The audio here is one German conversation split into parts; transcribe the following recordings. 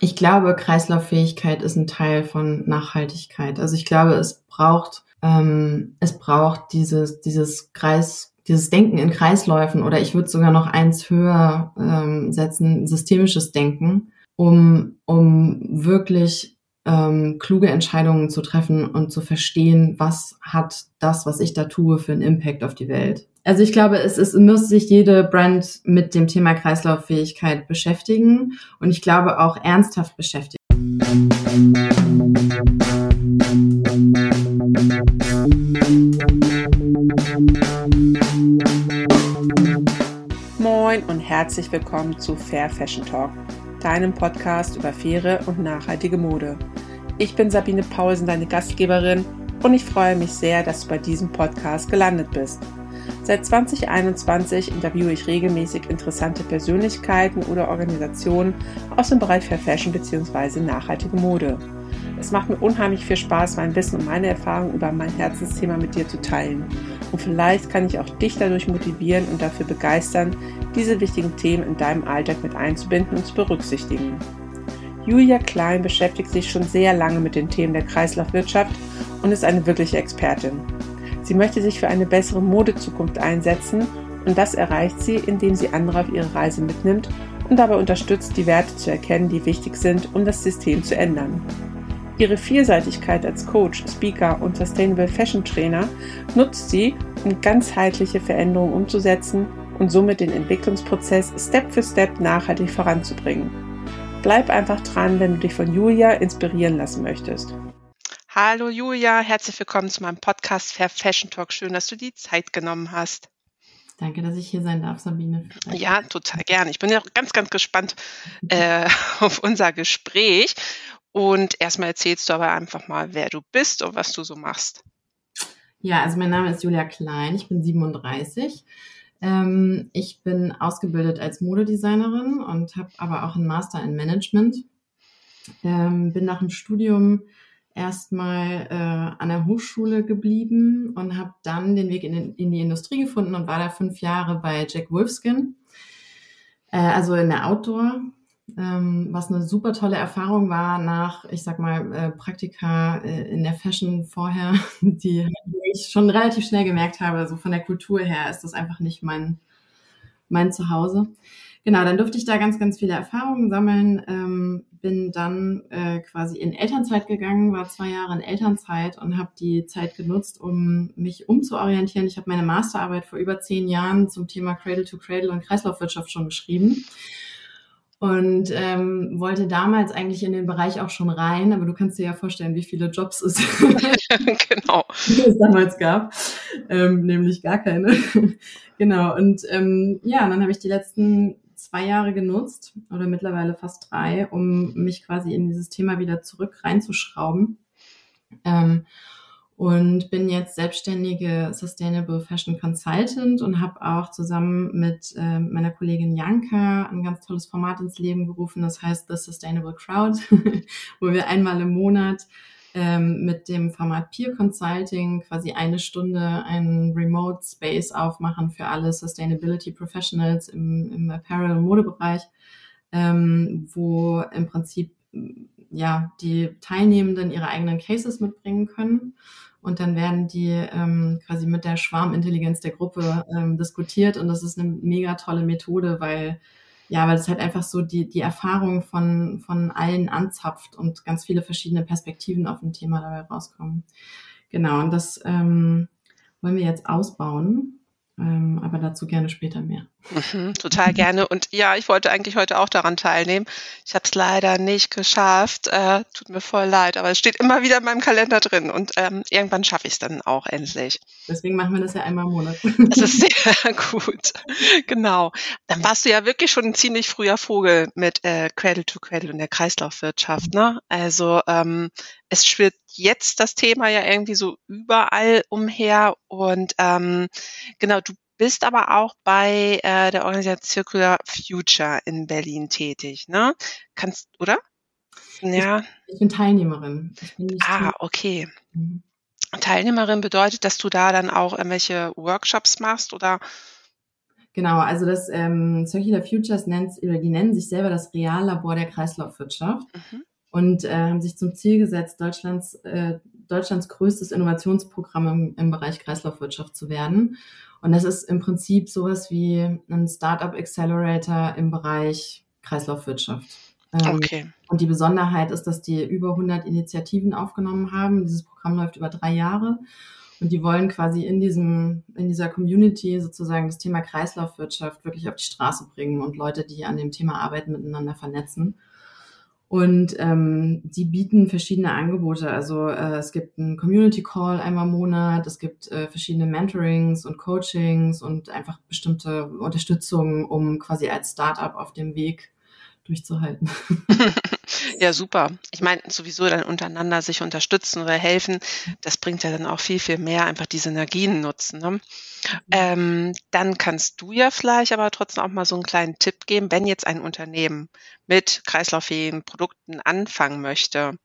ich glaube, Kreislauffähigkeit ist ein Teil von Nachhaltigkeit. Also ich glaube, es braucht, ähm, es braucht dieses, dieses Kreis, dieses Denken in Kreisläufen oder ich würde sogar noch eins höher ähm, setzen, systemisches Denken, um, um wirklich ähm, kluge Entscheidungen zu treffen und zu verstehen, was hat das, was ich da tue, für einen Impact auf die Welt. Also ich glaube, es, es muss sich jede Brand mit dem Thema Kreislauffähigkeit beschäftigen und ich glaube auch ernsthaft beschäftigen. Moin und herzlich willkommen zu Fair Fashion Talk, deinem Podcast über faire und nachhaltige Mode. Ich bin Sabine Paulsen, deine Gastgeberin, und ich freue mich sehr, dass du bei diesem Podcast gelandet bist. Seit 2021 interviewe ich regelmäßig interessante Persönlichkeiten oder Organisationen aus dem Bereich Fair Fashion bzw. nachhaltige Mode. Es macht mir unheimlich viel Spaß, mein Wissen und meine Erfahrungen über mein Herzensthema mit dir zu teilen. Und vielleicht kann ich auch dich dadurch motivieren und dafür begeistern, diese wichtigen Themen in deinem Alltag mit einzubinden und zu berücksichtigen. Julia Klein beschäftigt sich schon sehr lange mit den Themen der Kreislaufwirtschaft und ist eine wirkliche Expertin. Sie möchte sich für eine bessere Modezukunft einsetzen und das erreicht sie, indem sie andere auf ihre Reise mitnimmt und dabei unterstützt, die Werte zu erkennen, die wichtig sind, um das System zu ändern. Ihre Vielseitigkeit als Coach, Speaker und Sustainable Fashion Trainer nutzt sie, um ganzheitliche Veränderungen umzusetzen und somit den Entwicklungsprozess Step für Step nachhaltig voranzubringen. Bleib einfach dran, wenn du dich von Julia inspirieren lassen möchtest. Hallo Julia, herzlich willkommen zu meinem Podcast Fair Fashion Talk. Schön, dass du die Zeit genommen hast. Danke, dass ich hier sein darf, Sabine. Ja, total gerne. Ich bin ja ganz, ganz gespannt äh, auf unser Gespräch. Und erstmal erzählst du aber einfach mal, wer du bist und was du so machst. Ja, also mein Name ist Julia Klein, ich bin 37. Ähm, ich bin ausgebildet als Modedesignerin und habe aber auch einen Master in Management. Ähm, bin nach dem Studium erstmal äh, an der Hochschule geblieben und habe dann den Weg in, in, die Industrie gefunden und war da fünf Jahre bei Jack Wolfskin, äh, also in der Outdoor ähm, was eine super tolle Erfahrung war nach, ich sag mal, äh, Praktika äh, in der Fashion vorher, die ich schon relativ schnell gemerkt habe, so von der Kultur her ist das einfach nicht mein, mein Zuhause. Genau, dann durfte ich da ganz, ganz viele Erfahrungen sammeln, ähm, bin dann äh, quasi in Elternzeit gegangen, war zwei Jahre in Elternzeit und habe die Zeit genutzt, um mich umzuorientieren. Ich habe meine Masterarbeit vor über zehn Jahren zum Thema Cradle to Cradle und Kreislaufwirtschaft schon geschrieben und ähm, wollte damals eigentlich in den Bereich auch schon rein, aber du kannst dir ja vorstellen, wie viele Jobs es, genau. es damals gab, ähm, nämlich gar keine. genau, und ähm, ja, dann habe ich die letzten zwei Jahre genutzt oder mittlerweile fast drei, um mich quasi in dieses Thema wieder zurück reinzuschrauben. Ähm, und bin jetzt selbstständige Sustainable Fashion Consultant und habe auch zusammen mit äh, meiner Kollegin Janka ein ganz tolles Format ins Leben gerufen, das heißt The Sustainable Crowd, wo wir einmal im Monat ähm, mit dem Format Peer Consulting quasi eine Stunde einen Remote Space aufmachen für alle Sustainability Professionals im, im Apparel- und Modebereich, ähm, wo im Prinzip ja die Teilnehmenden ihre eigenen Cases mitbringen können. Und dann werden die ähm, quasi mit der Schwarmintelligenz der Gruppe ähm, diskutiert. Und das ist eine mega tolle Methode, weil ja, weil es halt einfach so die, die Erfahrung von, von allen anzapft und ganz viele verschiedene Perspektiven auf ein Thema dabei rauskommen. Genau, und das ähm, wollen wir jetzt ausbauen. Ähm, aber dazu gerne später mehr. Mhm, total gerne. Und ja, ich wollte eigentlich heute auch daran teilnehmen. Ich habe es leider nicht geschafft. Äh, tut mir voll leid, aber es steht immer wieder in meinem Kalender drin und ähm, irgendwann schaffe ich es dann auch endlich. Deswegen machen wir das ja einmal im Monat. Das ist sehr gut. Genau. Dann warst du ja wirklich schon ein ziemlich früher Vogel mit äh, Cradle to Cradle und der Kreislaufwirtschaft. Ne? Also ähm, es schwirrt jetzt das Thema ja irgendwie so überall umher und ähm, genau, du bist aber auch bei äh, der Organisation Circular Future in Berlin tätig, ne? Kannst, oder? Ja. Ich, ich bin Teilnehmerin. Bin ah, okay. Mhm. Teilnehmerin bedeutet, dass du da dann auch irgendwelche Workshops machst oder? Genau, also das ähm, Circular Futures nennt, oder die nennen sich selber das Reallabor der Kreislaufwirtschaft mhm. Und äh, haben sich zum Ziel gesetzt, Deutschlands, äh, Deutschlands größtes Innovationsprogramm im, im Bereich Kreislaufwirtschaft zu werden. Und das ist im Prinzip sowas wie ein Startup Accelerator im Bereich Kreislaufwirtschaft. Ähm, okay. Und die Besonderheit ist, dass die über 100 Initiativen aufgenommen haben. Dieses Programm läuft über drei Jahre. Und die wollen quasi in diesem, in dieser Community sozusagen das Thema Kreislaufwirtschaft wirklich auf die Straße bringen und Leute, die an dem Thema arbeiten, miteinander vernetzen. Und ähm, die bieten verschiedene Angebote. Also äh, es gibt einen Community Call einmal im Monat, es gibt äh, verschiedene Mentorings und Coachings und einfach bestimmte Unterstützung, um quasi als Startup auf dem Weg durchzuhalten. ja, super. Ich meine, sowieso dann untereinander sich unterstützen oder helfen, das bringt ja dann auch viel, viel mehr, einfach die Synergien nutzen. Ne? Ähm, dann kannst du ja vielleicht aber trotzdem auch mal so einen kleinen Tipp geben, wenn jetzt ein Unternehmen mit kreislauffähigen Produkten anfangen möchte.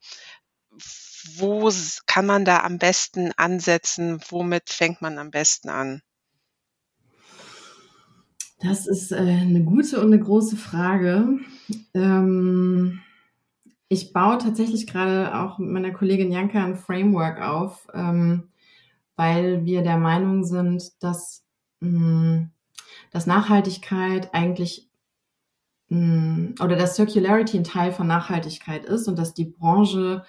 Wo kann man da am besten ansetzen? Womit fängt man am besten an? Das ist äh, eine gute und eine große Frage. Ähm, ich baue tatsächlich gerade auch mit meiner Kollegin Janka ein Framework auf, ähm, weil wir der Meinung sind, dass, mh, mm, dass Nachhaltigkeit eigentlich mh, mm, oder dass Circularity ein Teil von Nachhaltigkeit ist und dass die Branche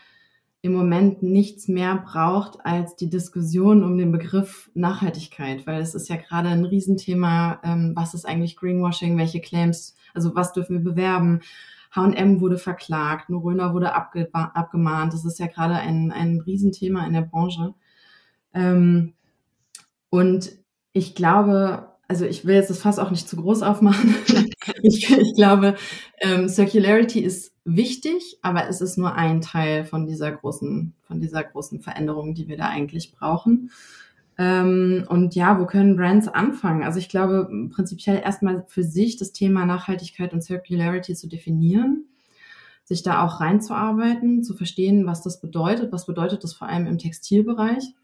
im Moment nichts mehr braucht als die Diskussion um den Begriff Nachhaltigkeit, weil es ist ja gerade ein Riesenthema, ähm, was ist eigentlich Greenwashing, welche Claims, also was dürfen wir bewerben. H&M wurde verklagt, Noröner wurde abge abgemahnt. Das ist ja gerade ein, ein Riesenthema in der Branche. Ähm, und ich glaube, also ich will jetzt das Fass auch nicht zu groß aufmachen. ich, ich, glaube, ähm, Circularity ist wichtig, aber es ist nur ein Teil von dieser großen, von dieser großen Veränderung, die wir da eigentlich brauchen. Ähm, und ja, wo können Brands anfangen? Also ich glaube, prinzipiell erstmal für sich das Thema Nachhaltigkeit und Circularity zu definieren, sich da auch reinzuarbeiten, zu verstehen, was das bedeutet, was bedeutet das vor allem im Textilbereich.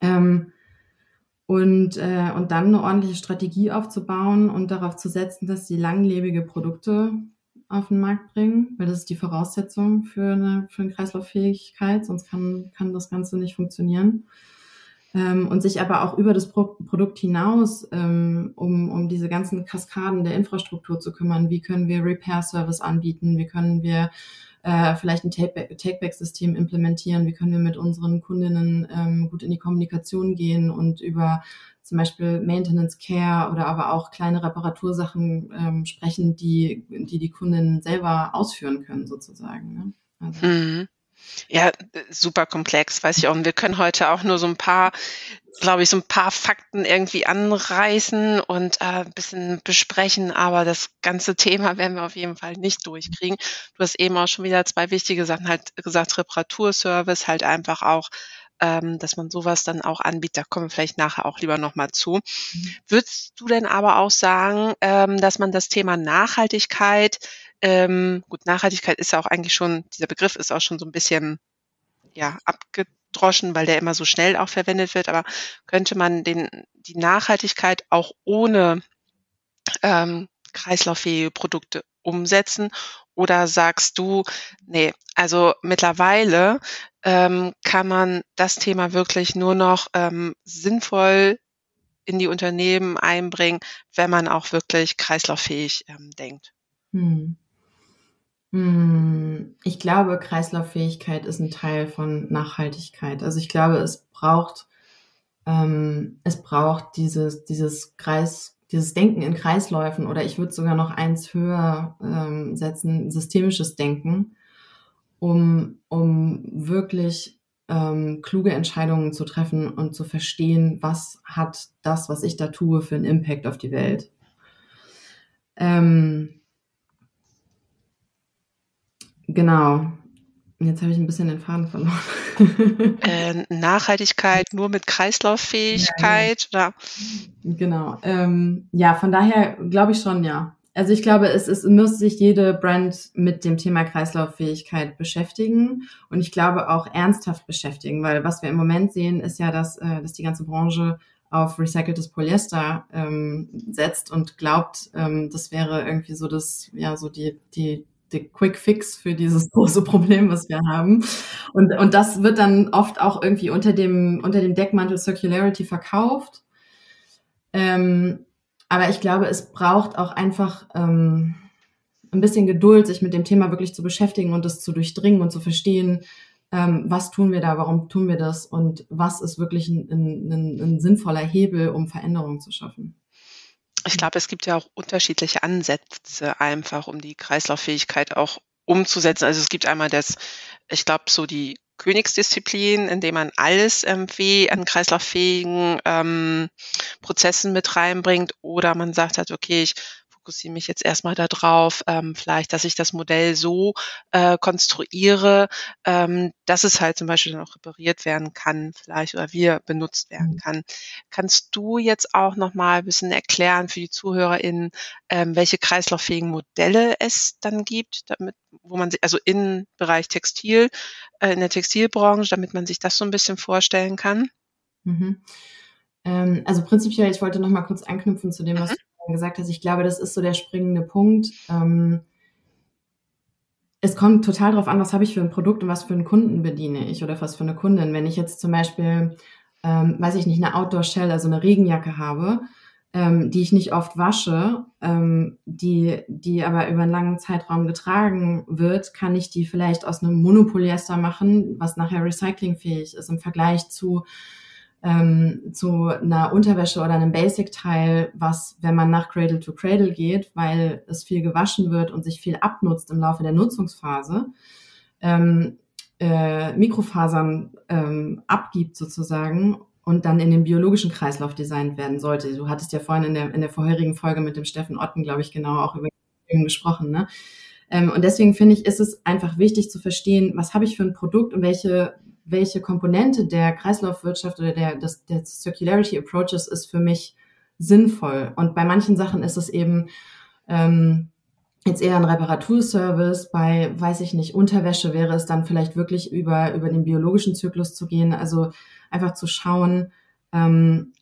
Ähm, und, äh, und dann eine ordentliche Strategie aufzubauen und darauf zu setzen, dass sie langlebige Produkte auf den Markt bringen, weil das ist die Voraussetzung für eine, für eine Kreislauffähigkeit, sonst kann, kann das Ganze nicht funktionieren. Ähm, und sich aber auch über das Pro Produkt hinaus ähm, um, um diese ganzen Kaskaden der Infrastruktur zu kümmern. Wie können wir Repair-Service anbieten? Wie können wir äh, vielleicht ein Take-Back-System implementieren? Wie können wir mit unseren Kundinnen ähm, gut in die Kommunikation gehen und über zum Beispiel Maintenance Care oder aber auch kleine Reparatursachen ähm, sprechen, die, die die Kundinnen selber ausführen können sozusagen. Ne? Also. Mhm. Ja, super komplex, weiß ich auch. Und wir können heute auch nur so ein paar, glaube ich, so ein paar Fakten irgendwie anreißen und äh, ein bisschen besprechen, aber das ganze Thema werden wir auf jeden Fall nicht durchkriegen. Du hast eben auch schon wieder zwei wichtige Sachen halt gesagt, Reparaturservice, halt einfach auch ähm, dass man sowas dann auch anbietet. Da kommen wir vielleicht nachher auch lieber nochmal zu. Mhm. Würdest du denn aber auch sagen, ähm, dass man das Thema Nachhaltigkeit ähm, gut, Nachhaltigkeit ist ja auch eigentlich schon, dieser Begriff ist auch schon so ein bisschen ja, abgedroschen, weil der immer so schnell auch verwendet wird, aber könnte man den, die Nachhaltigkeit auch ohne ähm, kreislauffähige Produkte umsetzen? Oder sagst du, nee, also mittlerweile ähm, kann man das Thema wirklich nur noch ähm, sinnvoll in die Unternehmen einbringen, wenn man auch wirklich kreislauffähig ähm, denkt. Hm. Hm, ich glaube, Kreislauffähigkeit ist ein Teil von Nachhaltigkeit. Also ich glaube, es braucht, ähm, es braucht dieses, dieses Kreis, dieses Denken in Kreisläufen oder ich würde sogar noch eins höher ähm, setzen, systemisches Denken, um, um wirklich ähm, kluge Entscheidungen zu treffen und zu verstehen, was hat das, was ich da tue, für einen Impact auf die Welt. Ähm, Genau. Jetzt habe ich ein bisschen den Faden verloren. äh, Nachhaltigkeit nur mit Kreislauffähigkeit, ja, ja. oder? Genau. Ähm, ja, von daher glaube ich schon, ja. Also ich glaube, es, es muss sich jede Brand mit dem Thema Kreislauffähigkeit beschäftigen und ich glaube auch ernsthaft beschäftigen, weil was wir im Moment sehen, ist ja, dass, äh, dass die ganze Branche auf recyceltes Polyester ähm, setzt und glaubt, ähm, das wäre irgendwie so das, ja, so die, die, die Quick Fix für dieses große Problem, was wir haben. Und, und das wird dann oft auch irgendwie unter dem, unter dem Deckmantel Circularity verkauft. Ähm, aber ich glaube, es braucht auch einfach ähm, ein bisschen Geduld, sich mit dem Thema wirklich zu beschäftigen und es zu durchdringen und zu verstehen, ähm, was tun wir da, warum tun wir das und was ist wirklich ein, ein, ein sinnvoller Hebel, um Veränderungen zu schaffen. Ich glaube, es gibt ja auch unterschiedliche Ansätze einfach, um die Kreislauffähigkeit auch umzusetzen. Also es gibt einmal das, ich glaube, so die Königsdisziplin, in dem man alles irgendwie an kreislauffähigen ähm, Prozessen mit reinbringt, oder man sagt halt, okay, ich fokussiere mich jetzt erstmal darauf, ähm, vielleicht, dass ich das Modell so äh, konstruiere, ähm, dass es halt zum Beispiel dann auch repariert werden kann, vielleicht oder wieder benutzt werden mhm. kann. Kannst du jetzt auch noch mal ein bisschen erklären für die ZuhörerInnen, ähm, welche kreislauffähigen Modelle es dann gibt, damit, wo man sich, also im Bereich Textil, äh, in der Textilbranche, damit man sich das so ein bisschen vorstellen kann? Mhm. Ähm, also prinzipiell, ich wollte noch mal kurz anknüpfen zu dem, was mhm. du gesagt hast, ich glaube, das ist so der springende Punkt. Ähm, es kommt total darauf an, was habe ich für ein Produkt und was für einen Kunden bediene ich oder was für eine Kundin. Wenn ich jetzt zum Beispiel, ähm, weiß ich nicht, eine Outdoor-Shell, also eine Regenjacke habe, ähm, die ich nicht oft wasche, ähm, die, die aber über einen langen Zeitraum getragen wird, kann ich die vielleicht aus einem Monopolyester machen, was nachher recyclingfähig ist im Vergleich zu ähm, zu einer Unterwäsche oder einem Basic-Teil, was, wenn man nach Cradle to Cradle geht, weil es viel gewaschen wird und sich viel abnutzt im Laufe der Nutzungsphase, ähm, äh, Mikrofasern ähm, abgibt sozusagen und dann in den biologischen Kreislauf designt werden sollte. Du hattest ja vorhin in der, in der vorherigen Folge mit dem Steffen Otten, glaube ich, genau auch über gesprochen. Ne? Ähm, und deswegen finde ich, ist es einfach wichtig zu verstehen, was habe ich für ein Produkt und welche welche Komponente der Kreislaufwirtschaft oder der, des, der Circularity Approaches ist für mich sinnvoll. Und bei manchen Sachen ist es eben ähm, jetzt eher ein Reparaturservice. Bei, weiß ich nicht, Unterwäsche wäre es dann vielleicht wirklich über, über den biologischen Zyklus zu gehen. Also einfach zu schauen, ähm,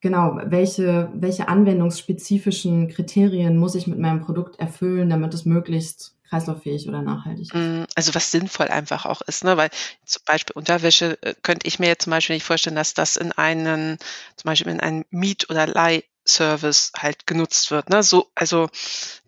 genau, welche, welche anwendungsspezifischen Kriterien muss ich mit meinem Produkt erfüllen, damit es möglichst kreislauffähig oder nachhaltig ist. Mm, also was sinnvoll einfach auch ist, ne? weil zum Beispiel Unterwäsche äh, könnte ich mir jetzt zum Beispiel nicht vorstellen, dass das in einen, zum Beispiel in einen Miet- oder Leihservice halt genutzt wird. Ne? So, also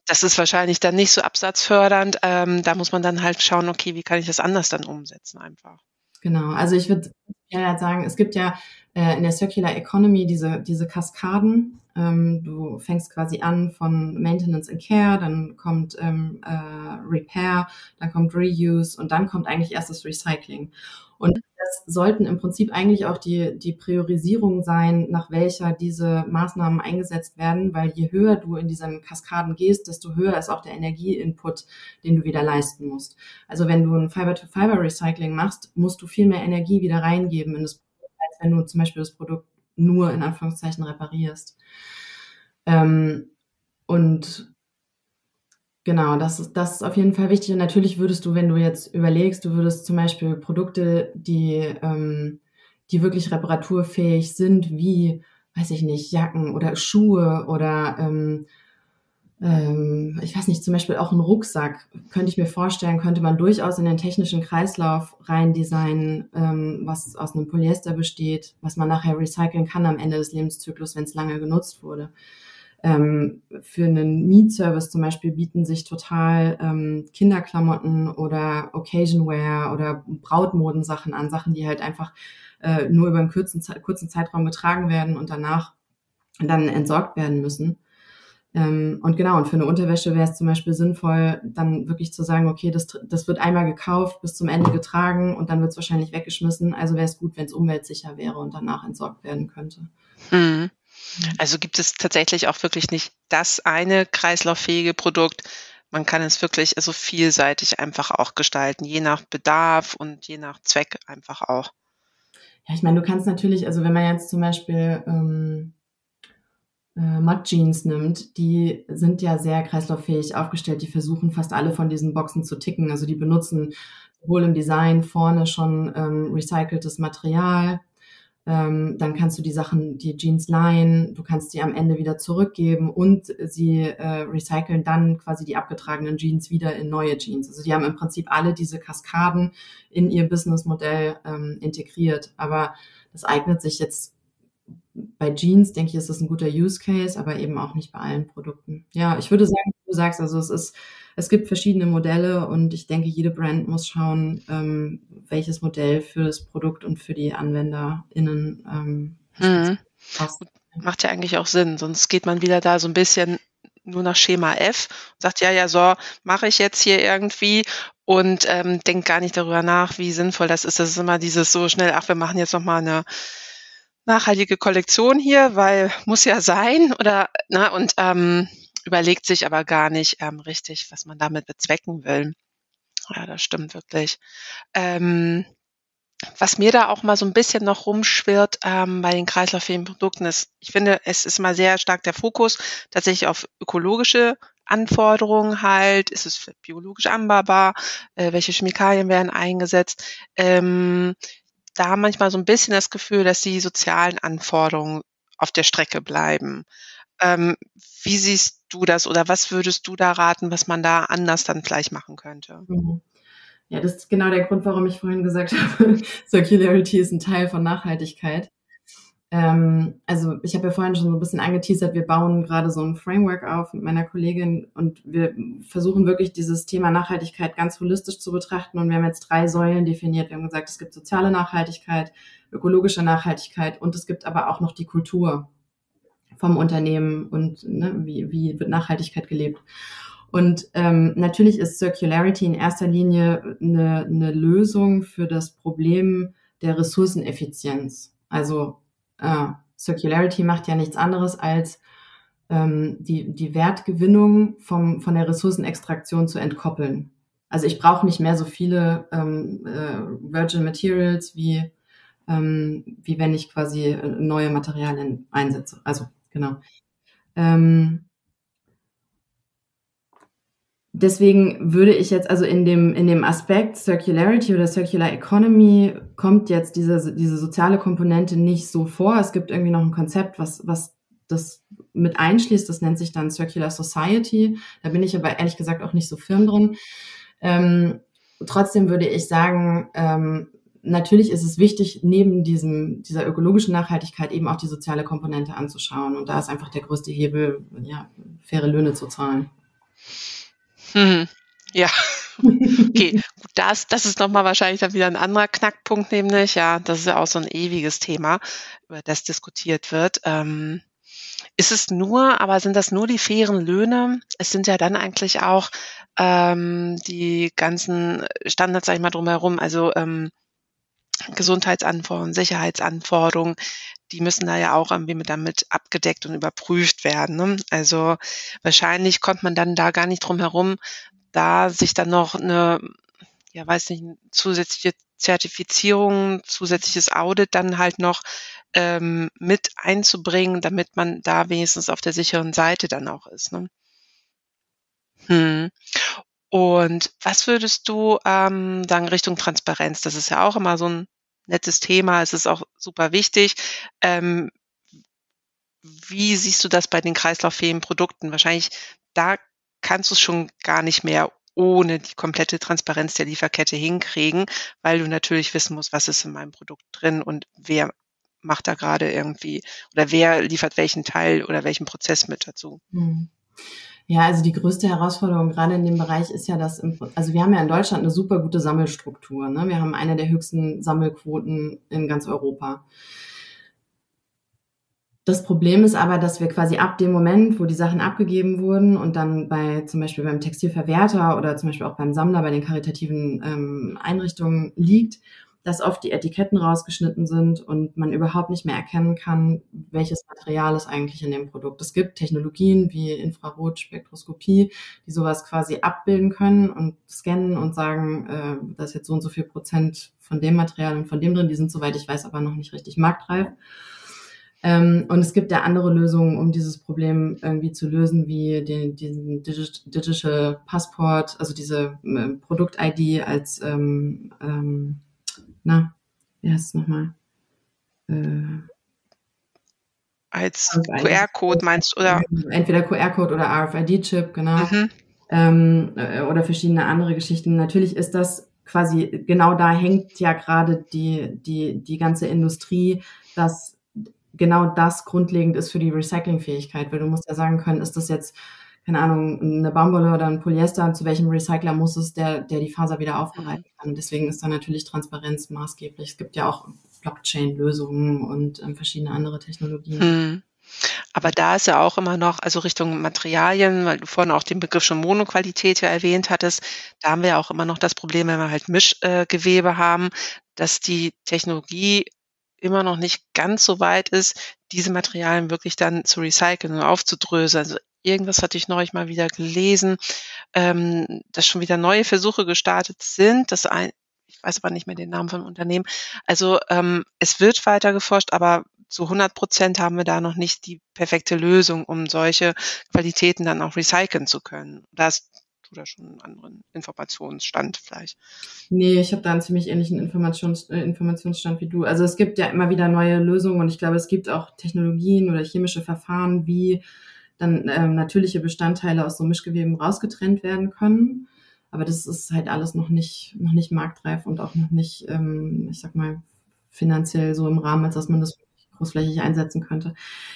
das ist wahrscheinlich dann nicht so absatzfördernd. Ähm, da muss man dann halt schauen, okay, wie kann ich das anders dann umsetzen einfach. Genau, also ich würde ja sagen, es gibt ja äh, in der Circular Economy diese, diese Kaskaden. Ähm, du fängst quasi an von Maintenance and Care, dann kommt ähm, äh, Repair, dann kommt Reuse und dann kommt eigentlich erst das Recycling. Und das sollten im Prinzip eigentlich auch die, die Priorisierung sein, nach welcher diese Maßnahmen eingesetzt werden, weil je höher du in diesen Kaskaden gehst, desto höher ist auch der Energieinput, den du wieder leisten musst. Also wenn du ein Fiber-to-Fiber-Recycling machst, musst du viel mehr Energie wieder reingeben in das Produkt, als wenn du zum Beispiel das Produkt nur in Anführungszeichen reparierst. Ähm, und Genau, das ist, das ist auf jeden Fall wichtig. Und natürlich würdest du, wenn du jetzt überlegst, du würdest zum Beispiel Produkte, die, ähm, die wirklich reparaturfähig sind, wie, weiß ich nicht, Jacken oder Schuhe oder ähm, ähm, ich weiß nicht, zum Beispiel auch ein Rucksack, könnte ich mir vorstellen, könnte man durchaus in den technischen Kreislauf rein designen, ähm, was aus einem Polyester besteht, was man nachher recyceln kann am Ende des Lebenszyklus, wenn es lange genutzt wurde. Ähm, für einen Mietservice zum Beispiel bieten sich total ähm, Kinderklamotten oder Occasion Wear oder Brautmodensachen an, Sachen, die halt einfach äh, nur über einen kurzen, kurzen Zeitraum getragen werden und danach dann entsorgt werden müssen. Ähm, und genau, und für eine Unterwäsche wäre es zum Beispiel sinnvoll, dann wirklich zu sagen, okay, das, das wird einmal gekauft, bis zum Ende getragen und dann wird es wahrscheinlich weggeschmissen. Also wäre es gut, wenn es umweltsicher wäre und danach entsorgt werden könnte. Mhm. Also gibt es tatsächlich auch wirklich nicht das eine kreislauffähige Produkt. Man kann es wirklich also vielseitig einfach auch gestalten, je nach Bedarf und je nach Zweck einfach auch. Ja, ich meine, du kannst natürlich, also wenn man jetzt zum Beispiel ähm, äh, Mud Jeans nimmt, die sind ja sehr kreislauffähig aufgestellt. Die versuchen fast alle von diesen Boxen zu ticken. Also die benutzen sowohl im Design vorne schon ähm, recyceltes Material, ähm, dann kannst du die Sachen, die Jeans leihen, du kannst die am Ende wieder zurückgeben und sie äh, recyceln dann quasi die abgetragenen Jeans wieder in neue Jeans. Also die haben im Prinzip alle diese Kaskaden in ihr Businessmodell ähm, integriert. Aber das eignet sich jetzt bei Jeans, denke ich, ist das ein guter Use Case, aber eben auch nicht bei allen Produkten. Ja, ich würde sagen, du sagst, also es ist es gibt verschiedene Modelle und ich denke, jede Brand muss schauen, ähm, welches Modell für das Produkt und für die AnwenderInnen ähm, hm. passt. Macht ja eigentlich auch Sinn, sonst geht man wieder da so ein bisschen nur nach Schema F und sagt, ja, ja, so, mache ich jetzt hier irgendwie und ähm, denkt gar nicht darüber nach, wie sinnvoll das ist. Das ist immer dieses so schnell, ach, wir machen jetzt nochmal eine nachhaltige Kollektion hier, weil muss ja sein oder na und ähm, überlegt sich aber gar nicht ähm, richtig, was man damit bezwecken will. Ja, das stimmt wirklich. Ähm, was mir da auch mal so ein bisschen noch rumschwirrt ähm, bei den kreislauffähigen Produkten ist, ich finde, es ist mal sehr stark der Fokus tatsächlich auf ökologische Anforderungen halt, ist es biologisch anbaubar, äh, welche Chemikalien werden eingesetzt. Ähm, da manchmal so ein bisschen das Gefühl, dass die sozialen Anforderungen auf der Strecke bleiben. Ähm, wie siehst du das oder was würdest du da raten, was man da anders dann vielleicht machen könnte? Mhm. Ja, das ist genau der Grund, warum ich vorhin gesagt habe, Circularity ist ein Teil von Nachhaltigkeit. Ähm, also ich habe ja vorhin schon so ein bisschen angeteasert, wir bauen gerade so ein Framework auf mit meiner Kollegin und wir versuchen wirklich dieses Thema Nachhaltigkeit ganz holistisch zu betrachten und wir haben jetzt drei Säulen definiert. Wir haben gesagt, es gibt soziale Nachhaltigkeit, ökologische Nachhaltigkeit und es gibt aber auch noch die Kultur vom Unternehmen und ne, wie, wie wird Nachhaltigkeit gelebt. Und ähm, natürlich ist Circularity in erster Linie eine, eine Lösung für das Problem der Ressourceneffizienz. Also äh, Circularity macht ja nichts anderes als ähm, die, die Wertgewinnung vom, von der Ressourcenextraktion zu entkoppeln. Also ich brauche nicht mehr so viele ähm, äh, Virgin Materials wie, ähm, wie wenn ich quasi äh, neue Materialien einsetze. Also genau. Ähm, deswegen würde ich jetzt also in dem, in dem Aspekt Circularity oder Circular Economy kommt jetzt diese, diese soziale Komponente nicht so vor. Es gibt irgendwie noch ein Konzept, was, was das mit einschließt. Das nennt sich dann Circular Society. Da bin ich aber ehrlich gesagt auch nicht so firm drin. Ähm, trotzdem würde ich sagen, ähm, natürlich ist es wichtig, neben diesem, dieser ökologischen Nachhaltigkeit eben auch die soziale Komponente anzuschauen. Und da ist einfach der größte Hebel, ja, faire Löhne zu zahlen. Hm. Ja, okay. Gut, das, das ist nochmal wahrscheinlich dann wieder ein anderer Knackpunkt, nämlich, ja, das ist ja auch so ein ewiges Thema, über das diskutiert wird. Ähm, ist es nur, aber sind das nur die fairen Löhne? Es sind ja dann eigentlich auch ähm, die ganzen Standards, sag ich mal, drumherum, also ähm, Gesundheitsanforderungen, Sicherheitsanforderungen, die müssen da ja auch irgendwie mit damit abgedeckt und überprüft werden. Ne? Also wahrscheinlich kommt man dann da gar nicht drum herum, da sich dann noch eine, ja weiß nicht, zusätzliche Zertifizierung, zusätzliches Audit dann halt noch ähm, mit einzubringen, damit man da wenigstens auf der sicheren Seite dann auch ist. Ne? Hm. Und was würdest du ähm, sagen Richtung Transparenz? Das ist ja auch immer so ein nettes Thema. Es ist auch super wichtig. Ähm, wie siehst du das bei den kreislauffähigen Produkten? Wahrscheinlich, da kannst du es schon gar nicht mehr ohne die komplette Transparenz der Lieferkette hinkriegen, weil du natürlich wissen musst, was ist in meinem Produkt drin und wer macht da gerade irgendwie oder wer liefert welchen Teil oder welchen Prozess mit dazu. Hm. Ja, also die größte Herausforderung gerade in dem Bereich ist ja, dass, im, also wir haben ja in Deutschland eine super gute Sammelstruktur. Ne? Wir haben eine der höchsten Sammelquoten in ganz Europa. Das Problem ist aber, dass wir quasi ab dem Moment, wo die Sachen abgegeben wurden und dann bei zum Beispiel beim Textilverwerter oder zum Beispiel auch beim Sammler bei den karitativen ähm, Einrichtungen liegt, dass oft die Etiketten rausgeschnitten sind und man überhaupt nicht mehr erkennen kann, welches Material ist eigentlich in dem Produkt. Es gibt Technologien wie Infrarotspektroskopie, die sowas quasi abbilden können und scannen und sagen, äh, da ist jetzt so und so viel Prozent von dem Material und von dem drin. Die sind, soweit ich weiß, aber noch nicht richtig marktreif. Ähm, und es gibt ja andere Lösungen, um dieses Problem irgendwie zu lösen, wie den, diesen Digital Passport, also diese äh, Produkt-ID als ähm, ähm, na, wie heißt es nochmal? äh, als QR-Code meinst, oder? Entweder QR-Code oder RFID-Chip, genau. Mhm. Ähm, äh, oder verschiedene andere Geschichten. Natürlich ist das quasi, genau da hängt ja gerade die, die, die ganze Industrie, dass genau das grundlegend ist für die Recyclingfähigkeit, weil du musst ja sagen können, ist das jetzt, keine Ahnung, eine Baumwolle oder ein Polyester, zu welchem Recycler muss es, der, der die Faser wieder aufbereiten kann. Deswegen ist da natürlich Transparenz maßgeblich. Es gibt ja auch Blockchain-Lösungen und ähm, verschiedene andere Technologien. Hm. Aber da ist ja auch immer noch, also Richtung Materialien, weil du vorhin auch den Begriff schon Monoqualität ja erwähnt hattest, da haben wir ja auch immer noch das Problem, wenn wir halt Mischgewebe äh, haben, dass die Technologie immer noch nicht ganz so weit ist, diese Materialien wirklich dann zu recyceln und aufzudröseln. Also irgendwas hatte ich neulich mal wieder gelesen, ähm, dass schon wieder neue Versuche gestartet sind, dass ein, ich weiß aber nicht mehr den Namen vom Unternehmen. Also ähm, es wird weiter geforscht, aber zu 100 Prozent haben wir da noch nicht die perfekte Lösung, um solche Qualitäten dann auch recyceln zu können. Das du da schon einen anderen Informationsstand vielleicht? Nee, ich habe da einen ziemlich ähnlichen Informations, äh, Informationsstand wie du. Also es gibt ja immer wieder neue Lösungen und ich glaube, es gibt auch Technologien oder chemische Verfahren, wie dann ähm, natürliche Bestandteile aus so Mischgeweben rausgetrennt werden können. Aber das ist halt alles noch nicht, noch nicht marktreif und auch noch nicht, ähm, ich sag mal, finanziell so im Rahmen, als dass man das großflächig einsetzen könnte.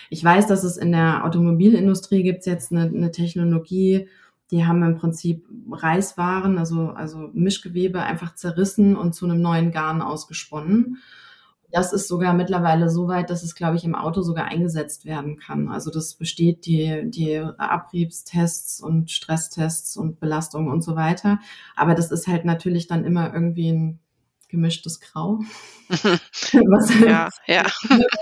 Ich weiß, dass es in der Automobilindustrie gibt jetzt eine, eine Technologie, die haben im Prinzip Reiswaren, also, also Mischgewebe einfach zerrissen und zu einem neuen Garn ausgesponnen. Das ist sogar mittlerweile so weit, dass es, glaube ich, im Auto sogar eingesetzt werden kann. Also das besteht die, die Abriebstests und Stresstests und Belastungen und so weiter. Aber das ist halt natürlich dann immer irgendwie ein gemischtes Grau. Was ja, ja.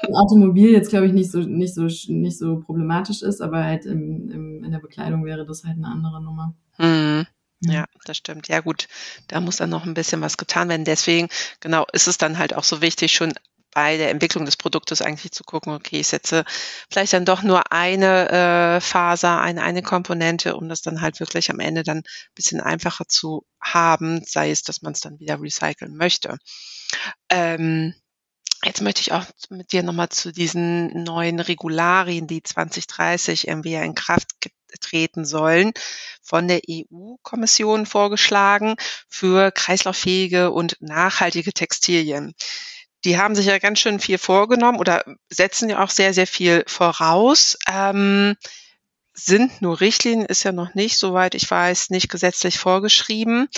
im Automobil jetzt, glaube ich, nicht so, nicht, so, nicht so problematisch ist, aber halt im, im, in der Bekleidung wäre das halt eine andere Nummer. Mhm. Ja, das stimmt. Ja, gut, da muss dann noch ein bisschen was getan werden. Deswegen, genau, ist es dann halt auch so wichtig, schon bei der Entwicklung des Produktes eigentlich zu gucken, okay, ich setze vielleicht dann doch nur eine äh, Faser, eine, eine Komponente, um das dann halt wirklich am Ende dann ein bisschen einfacher zu haben, sei es, dass man es dann wieder recyceln möchte. Ähm, Jetzt möchte ich auch mit dir nochmal zu diesen neuen Regularien, die 2030 irgendwie in Kraft treten sollen, von der EU-Kommission vorgeschlagen für kreislauffähige und nachhaltige Textilien die haben sich ja ganz schön viel vorgenommen oder setzen ja auch sehr, sehr viel voraus. Ähm, sind nur Richtlinien, ist ja noch nicht, soweit ich weiß, nicht gesetzlich vorgeschrieben.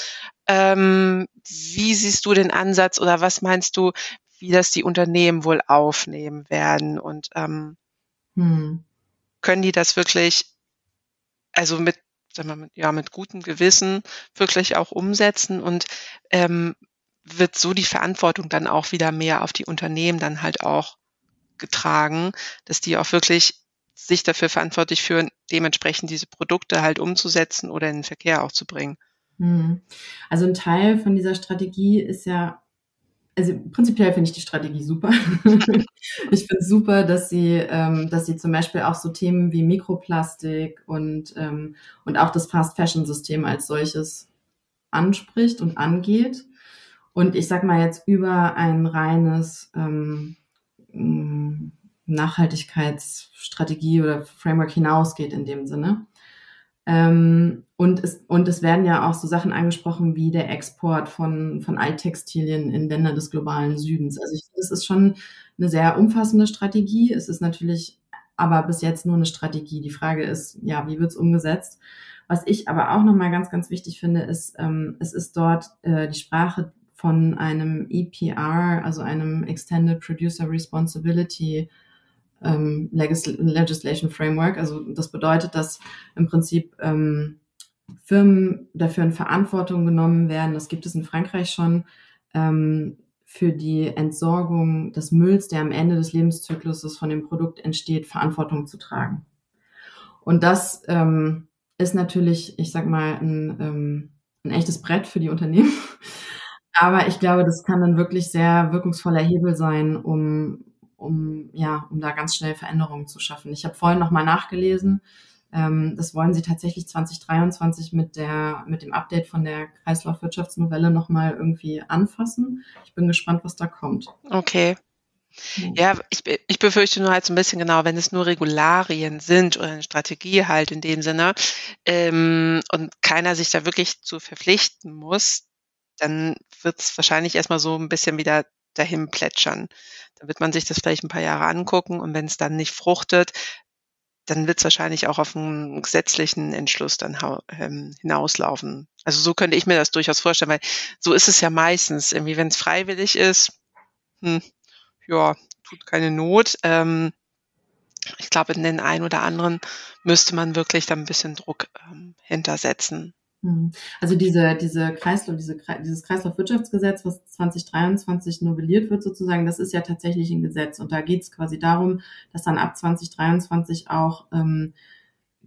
Ähm, wie siehst du den Ansatz oder was meinst du, wie das die Unternehmen wohl aufnehmen werden? Und ähm, hm. können die das wirklich, also mit, sagen wir, mit, ja, mit gutem Gewissen wirklich auch umsetzen? Und ähm, wird so die Verantwortung dann auch wieder mehr auf die Unternehmen dann halt auch getragen, dass die auch wirklich sich dafür verantwortlich führen, dementsprechend diese Produkte halt umzusetzen oder in den Verkehr auch zu bringen. Hm. Also ein Teil von dieser Strategie ist ja, also prinzipiell finde ich die Strategie super. ich finde es super, dass sie, ähm, dass sie zum Beispiel auch so Themen wie Mikroplastik und, ähm, und auch das Fast Fashion System als solches anspricht und angeht und ich sag mal jetzt über ein reines ähm, mm, Nachhaltigkeitsstrategie oder Framework hinausgeht in dem Sinne. Ähm, und, es, und es werden ja auch so Sachen angesprochen wie der Export von, von Alttextilien in Länder des globalen Südens. Also ich finde, es ist schon eine sehr umfassende Strategie. Es ist natürlich aber bis jetzt nur eine Strategie. Die Frage ist, ja, wie wird es umgesetzt? Was ich aber auch nochmal ganz, ganz wichtig finde, ist, ähm, es ist dort äh, die Sprache von einem EPR, also einem Extended Producer Responsibility ähm, Legislation Framework. Also das bedeutet, dass im Prinzip ähm, Firmen dafür in Verantwortung genommen werden, das gibt es in Frankreich schon, ähm, für die Entsorgung des Mülls, der am Ende des Lebenszykluses von dem Produkt entsteht, Verantwortung zu tragen. Und das ähm, ist natürlich, ich sag mal, ein, ähm, ein echtes Brett für die Unternehmen, aber ich glaube, das kann dann wirklich sehr wirkungsvoller Hebel sein, um, um, ja, um da ganz schnell Veränderungen zu schaffen. Ich habe vorhin nochmal nachgelesen. Ähm, das wollen sie tatsächlich 2023 mit der, mit dem Update von der Kreislaufwirtschaftsnovelle nochmal irgendwie anfassen. Ich bin gespannt, was da kommt. Okay. Ja, ich, ich befürchte nur halt so ein bisschen genau, wenn es nur Regularien sind oder eine Strategie halt in dem Sinne ähm, und keiner sich da wirklich zu verpflichten muss, dann wird es wahrscheinlich erstmal so ein bisschen wieder dahin plätschern. Dann wird man sich das vielleicht ein paar Jahre angucken und wenn es dann nicht fruchtet, dann wird es wahrscheinlich auch auf einen gesetzlichen Entschluss dann ähm, hinauslaufen. Also so könnte ich mir das durchaus vorstellen, weil so ist es ja meistens. Irgendwie, wenn es freiwillig ist, hm, ja, tut keine Not. Ähm, ich glaube, in den einen oder anderen müsste man wirklich da ein bisschen Druck ähm, hintersetzen. Hm. Also diese, diese Kreislauf, diese, dieses Kreislaufwirtschaftsgesetz, was 2023 novelliert wird sozusagen, das ist ja tatsächlich ein Gesetz. Und da geht es quasi darum, dass dann ab 2023 auch ähm,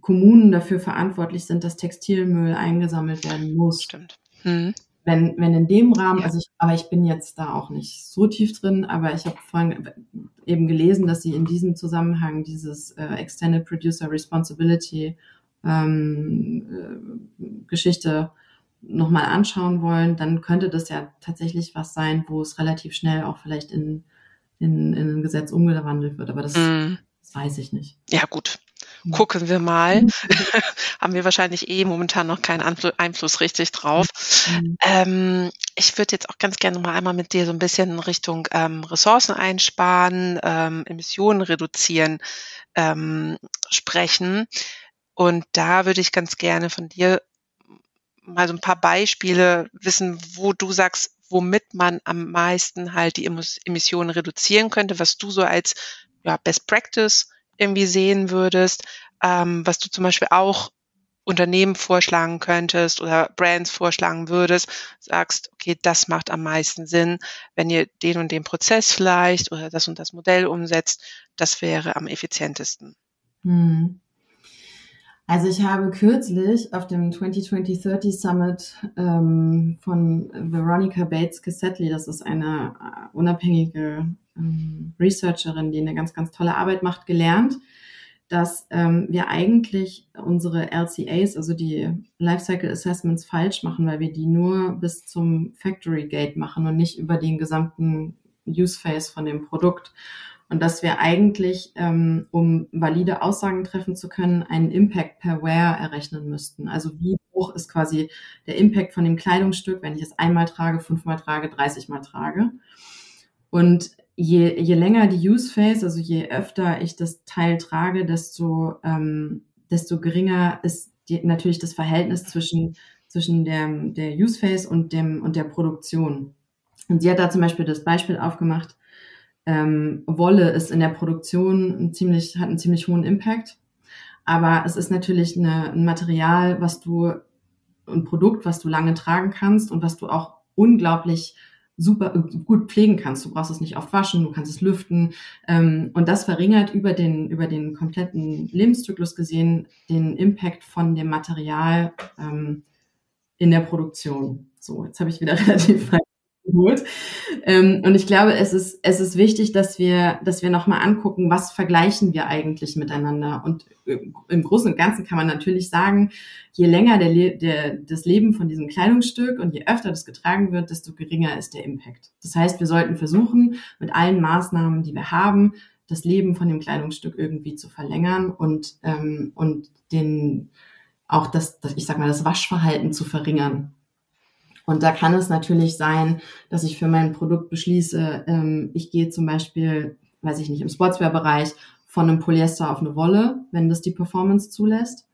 Kommunen dafür verantwortlich sind, dass Textilmüll eingesammelt werden muss. Stimmt. Hm wenn, wenn in dem Rahmen, also ich, aber ich bin jetzt da auch nicht so tief drin, aber ich habe vorhin eben gelesen, dass sie in diesem Zusammenhang dieses äh, Extended Producer Responsibility ähm, äh, Geschichte nochmal anschauen wollen, dann könnte das ja tatsächlich was sein, wo es relativ schnell auch vielleicht in, in, in ein Gesetz umgewandelt wird. Aber das, mm. das weiß ich nicht. Ja, gut. Gucken wir mal. Mhm. Haben wir wahrscheinlich eh momentan noch keinen Einfluss richtig drauf. Mhm. Ähm, ich würde jetzt auch ganz gerne mal einmal mit dir so ein bisschen in Richtung ähm, Ressourcen einsparen, ähm, Emissionen reduzieren ähm, sprechen. Und da würde ich ganz gerne von dir mal so ein paar Beispiele wissen, wo du sagst, womit man am meisten halt die Emissionen reduzieren könnte, was du so als ja, Best Practice irgendwie sehen würdest, ähm, was du zum Beispiel auch Unternehmen vorschlagen könntest oder Brands vorschlagen würdest, sagst, okay, das macht am meisten Sinn, wenn ihr den und den Prozess vielleicht oder das und das Modell umsetzt, das wäre am effizientesten. Hm. Also ich habe kürzlich auf dem 2020-30 Summit ähm, von Veronica Bates Cassettly, das ist eine äh, unabhängige ähm, Researcherin, die eine ganz, ganz tolle Arbeit macht, gelernt, dass ähm, wir eigentlich unsere LCAs, also die Lifecycle Assessments, falsch machen, weil wir die nur bis zum Factory Gate machen und nicht über den gesamten Use Phase von dem Produkt. Und dass wir eigentlich, ähm, um valide Aussagen treffen zu können, einen Impact per Wear errechnen müssten. Also wie hoch ist quasi der Impact von dem Kleidungsstück, wenn ich es einmal trage, fünfmal trage, 30 Mal trage. Und je, je länger die Use Phase, also je öfter ich das Teil trage, desto, ähm, desto geringer ist die, natürlich das Verhältnis zwischen, zwischen der, der Use Phase und, dem, und der Produktion. Und sie hat da zum Beispiel das Beispiel aufgemacht, ähm, Wolle ist in der Produktion ein ziemlich, hat einen ziemlich hohen Impact. Aber es ist natürlich eine, ein Material, was du, ein Produkt, was du lange tragen kannst und was du auch unglaublich super gut pflegen kannst. Du brauchst es nicht oft waschen, du kannst es lüften. Ähm, und das verringert über den, über den kompletten Lebenszyklus gesehen den Impact von dem Material ähm, in der Produktion. So, jetzt habe ich wieder relativ weit geholt. Ähm, und ich glaube, es ist, es ist wichtig, dass wir, dass wir nochmal angucken, was vergleichen wir eigentlich miteinander. Und äh, im Großen und Ganzen kann man natürlich sagen, je länger der, der, das Leben von diesem Kleidungsstück und je öfter das getragen wird, desto geringer ist der Impact. Das heißt, wir sollten versuchen, mit allen Maßnahmen, die wir haben, das Leben von dem Kleidungsstück irgendwie zu verlängern und, ähm, und den, auch das, das, ich sag mal, das Waschverhalten zu verringern. Und da kann es natürlich sein, dass ich für mein Produkt beschließe, ähm, ich gehe zum Beispiel, weiß ich nicht, im Sportswear-Bereich von einem Polyester auf eine Wolle, wenn das die Performance zulässt.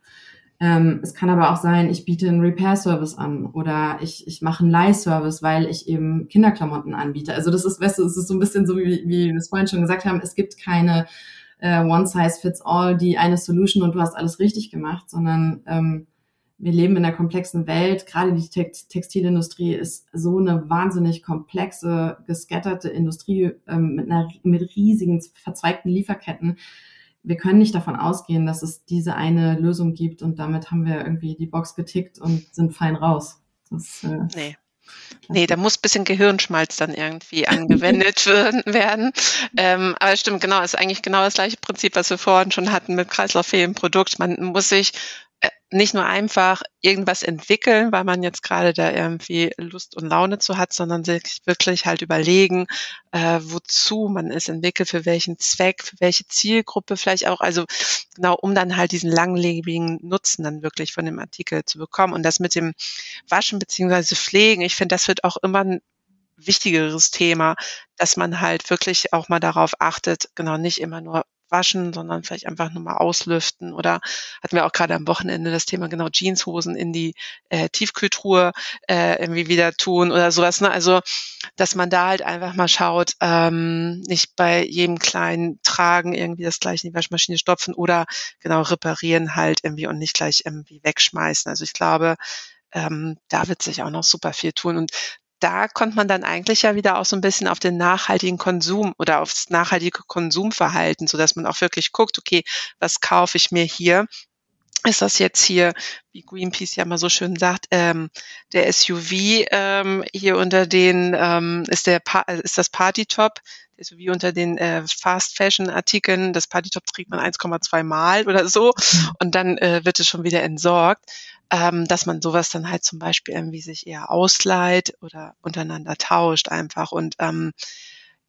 Ähm, es kann aber auch sein, ich biete einen Repair-Service an oder ich, ich mache einen Leih-Service, weil ich eben Kinderklamotten anbiete. Also das ist, weißt du, es ist so ein bisschen so, wie, wie wir es vorhin schon gesagt haben, es gibt keine äh, One-Size-Fits-All, die eine Solution und du hast alles richtig gemacht, sondern ähm, wir leben in einer komplexen Welt. Gerade die Textilindustrie ist so eine wahnsinnig komplexe, gescatterte Industrie ähm, mit, einer, mit riesigen, verzweigten Lieferketten. Wir können nicht davon ausgehen, dass es diese eine Lösung gibt und damit haben wir irgendwie die Box getickt und sind fein raus. Das, äh, nee. Nee, da muss bisschen Gehirnschmalz dann irgendwie angewendet werden. Ähm, aber stimmt, genau, ist eigentlich genau das gleiche Prinzip, was wir vorhin schon hatten mit kreislauffähigem Produkt. Man muss sich nicht nur einfach irgendwas entwickeln, weil man jetzt gerade da irgendwie Lust und Laune zu hat, sondern sich wirklich halt überlegen, äh, wozu man es entwickelt, für welchen Zweck, für welche Zielgruppe vielleicht auch, also genau, um dann halt diesen langlebigen Nutzen dann wirklich von dem Artikel zu bekommen. Und das mit dem Waschen beziehungsweise Pflegen, ich finde, das wird auch immer ein wichtigeres Thema, dass man halt wirklich auch mal darauf achtet, genau nicht immer nur waschen, sondern vielleicht einfach nur mal auslüften oder hatten wir auch gerade am Wochenende das Thema genau Jeanshosen in die äh, Tiefkühltruhe äh, irgendwie wieder tun oder sowas. Ne? Also dass man da halt einfach mal schaut, ähm, nicht bei jedem kleinen Tragen irgendwie das gleiche in die Waschmaschine stopfen oder genau reparieren halt irgendwie und nicht gleich irgendwie wegschmeißen. Also ich glaube, ähm, da wird sich auch noch super viel tun. Und da kommt man dann eigentlich ja wieder auch so ein bisschen auf den nachhaltigen Konsum oder aufs nachhaltige Konsumverhalten, so dass man auch wirklich guckt, okay, was kaufe ich mir hier? Ist das jetzt hier, wie Greenpeace ja mal so schön sagt, ähm, der SUV ähm, hier unter den ähm, ist der pa ist das Partytop, der SUV unter den äh, Fast Fashion Artikeln, das Partytop trägt man 1,2 Mal oder so mhm. und dann äh, wird es schon wieder entsorgt ähm, dass man sowas dann halt zum Beispiel irgendwie sich eher ausleiht oder untereinander tauscht einfach. Und ähm,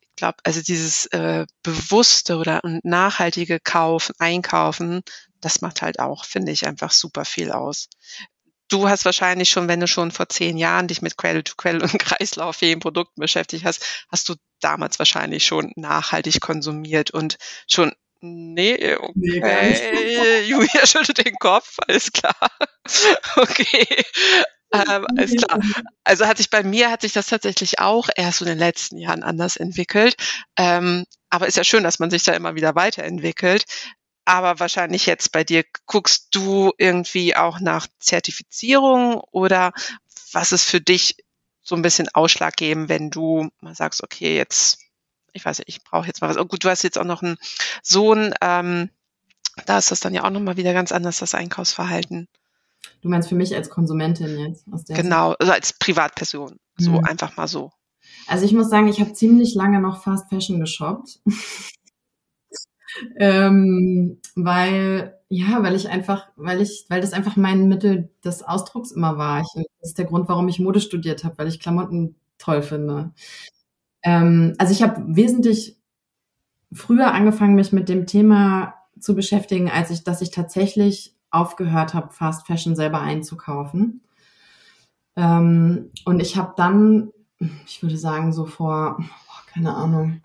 ich glaube, also dieses äh, bewusste oder und nachhaltige Kaufen, Einkaufen, das macht halt auch, finde ich, einfach super viel aus. Du hast wahrscheinlich schon, wenn du schon vor zehn Jahren dich mit Quelle und kreislauffähigen Produkten beschäftigt hast, hast du damals wahrscheinlich schon nachhaltig konsumiert und schon Nee, okay. Nee, Julia schüttelt den Kopf, alles klar. Okay. Ähm, alles klar. Also hat sich bei mir hat sich das tatsächlich auch erst so in den letzten Jahren anders entwickelt. Ähm, aber ist ja schön, dass man sich da immer wieder weiterentwickelt. Aber wahrscheinlich jetzt bei dir guckst du irgendwie auch nach Zertifizierung oder was ist für dich so ein bisschen ausschlaggebend, wenn du mal sagst, okay, jetzt ich weiß nicht, ich brauche jetzt mal was. Oh, gut, du hast jetzt auch noch einen Sohn, ähm, da ist das dann ja auch nochmal wieder ganz anders, das Einkaufsverhalten. Du meinst für mich als Konsumentin jetzt? Genau, also als Privatperson. So hm. einfach mal so. Also ich muss sagen, ich habe ziemlich lange noch Fast Fashion geshoppt. ähm, weil, ja, weil ich einfach, weil ich, weil das einfach mein Mittel des Ausdrucks immer war. Ich, das ist der Grund, warum ich Mode studiert habe, weil ich Klamotten toll finde. Ähm, also ich habe wesentlich früher angefangen, mich mit dem Thema zu beschäftigen, als ich, dass ich tatsächlich aufgehört habe, Fast Fashion selber einzukaufen. Ähm, und ich habe dann, ich würde sagen, so vor, oh, keine Ahnung,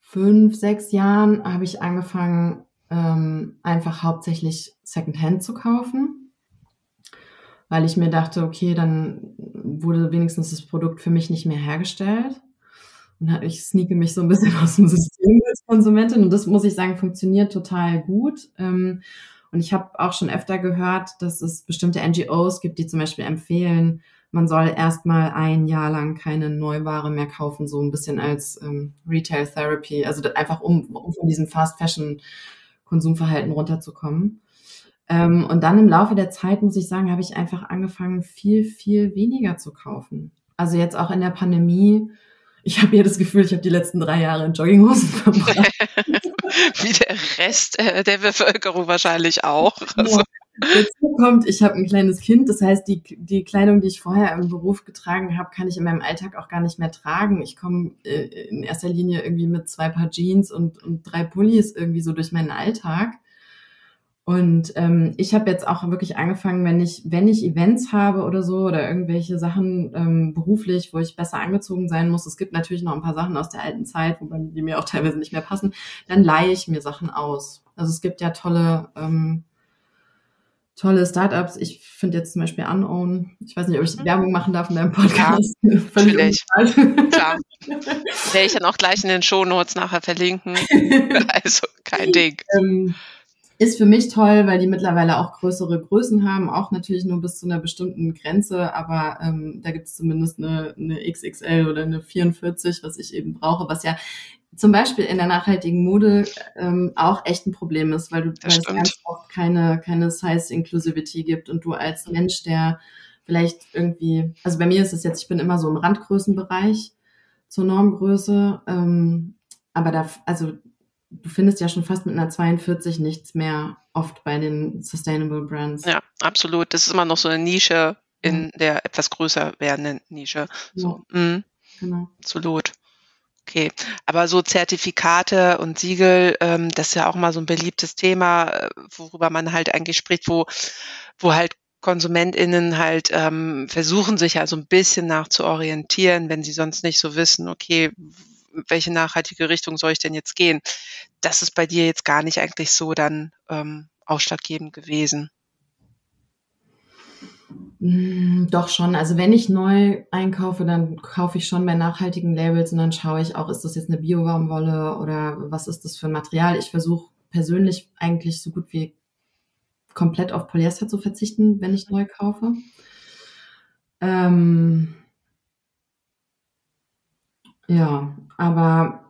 fünf, sechs Jahren habe ich angefangen, ähm, einfach hauptsächlich Secondhand zu kaufen, weil ich mir dachte, okay, dann wurde wenigstens das Produkt für mich nicht mehr hergestellt. Und ich sneake mich so ein bisschen aus dem System als Konsumentin und das muss ich sagen, funktioniert total gut. Ähm, und ich habe auch schon öfter gehört, dass es bestimmte NGOs gibt, die zum Beispiel empfehlen, man soll erstmal ein Jahr lang keine Neuware mehr kaufen, so ein bisschen als ähm, Retail Therapy, also einfach um, um von diesem Fast Fashion Konsumverhalten runterzukommen. Ähm, und dann im Laufe der Zeit, muss ich sagen, habe ich einfach angefangen, viel, viel weniger zu kaufen. Also jetzt auch in der Pandemie ich habe hier das Gefühl, ich habe die letzten drei Jahre in Jogginghosen verbracht. Wie der Rest äh, der Bevölkerung wahrscheinlich auch. Also. Dazu kommt, ich habe ein kleines Kind, das heißt, die, die Kleidung, die ich vorher im Beruf getragen habe, kann ich in meinem Alltag auch gar nicht mehr tragen. Ich komme äh, in erster Linie irgendwie mit zwei Paar Jeans und, und drei Pullis irgendwie so durch meinen Alltag. Und ähm, ich habe jetzt auch wirklich angefangen, wenn ich, wenn ich Events habe oder so oder irgendwelche Sachen ähm, beruflich, wo ich besser angezogen sein muss, es gibt natürlich noch ein paar Sachen aus der alten Zeit, wobei die mir auch teilweise nicht mehr passen, dann leihe ich mir Sachen aus. Also es gibt ja tolle, ähm, tolle Startups. Ich finde jetzt zum Beispiel Unown. Ich weiß nicht, ob ich mhm. Werbung machen darf in deinem Podcast. Ja, Völlig. Klar. Werde ich dann auch gleich in den Shownotes nachher verlinken. also kein Ding. Ähm, ist für mich toll, weil die mittlerweile auch größere Größen haben, auch natürlich nur bis zu einer bestimmten Grenze, aber ähm, da gibt es zumindest eine, eine XXL oder eine 44, was ich eben brauche, was ja zum Beispiel in der nachhaltigen Mode ähm, auch echt ein Problem ist, weil du weil es ganz oft keine, keine Size Inclusivity gibt und du als Mensch, der vielleicht irgendwie, also bei mir ist es jetzt, ich bin immer so im Randgrößenbereich zur Normgröße, ähm, aber da, also du findest ja schon fast mit einer 42 nichts mehr oft bei den Sustainable Brands. Ja, absolut. Das ist immer noch so eine Nische in der etwas größer werdenden Nische. So, ja, mh, genau. Absolut. Okay, aber so Zertifikate und Siegel, ähm, das ist ja auch mal so ein beliebtes Thema, äh, worüber man halt eigentlich spricht, wo, wo halt KonsumentInnen halt ähm, versuchen, sich ja so ein bisschen nach zu orientieren, wenn sie sonst nicht so wissen, okay, welche nachhaltige Richtung soll ich denn jetzt gehen? Das ist bei dir jetzt gar nicht eigentlich so dann ähm, ausschlaggebend gewesen. Mm, doch schon. Also wenn ich neu einkaufe, dann kaufe ich schon bei nachhaltigen Labels und dann schaue ich auch, ist das jetzt eine Bio-Baumwolle oder was ist das für ein Material? Ich versuche persönlich eigentlich so gut wie komplett auf Polyester zu verzichten, wenn ich neu kaufe. Ähm ja, aber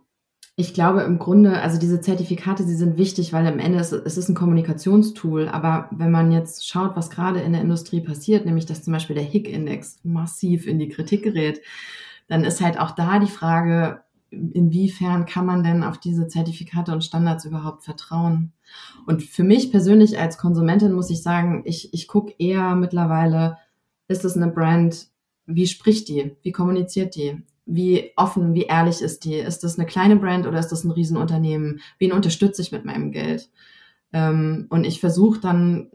ich glaube im Grunde, also diese Zertifikate, sie sind wichtig, weil am Ende ist es ist ein Kommunikationstool. Aber wenn man jetzt schaut, was gerade in der Industrie passiert, nämlich dass zum Beispiel der HIC-Index massiv in die Kritik gerät, dann ist halt auch da die Frage, inwiefern kann man denn auf diese Zertifikate und Standards überhaupt vertrauen? Und für mich persönlich als Konsumentin muss ich sagen, ich, ich gucke eher mittlerweile, ist es eine Brand, wie spricht die, wie kommuniziert die? Wie offen, wie ehrlich ist die? Ist das eine kleine Brand oder ist das ein Riesenunternehmen? Wen unterstütze ich mit meinem Geld? Ähm, und ich versuche dann,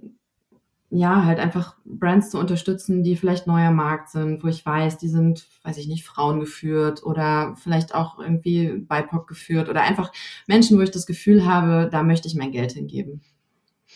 ja, halt einfach Brands zu unterstützen, die vielleicht neuer Markt sind, wo ich weiß, die sind, weiß ich nicht, Frauen geführt oder vielleicht auch irgendwie BIPOC geführt oder einfach Menschen, wo ich das Gefühl habe, da möchte ich mein Geld hingeben.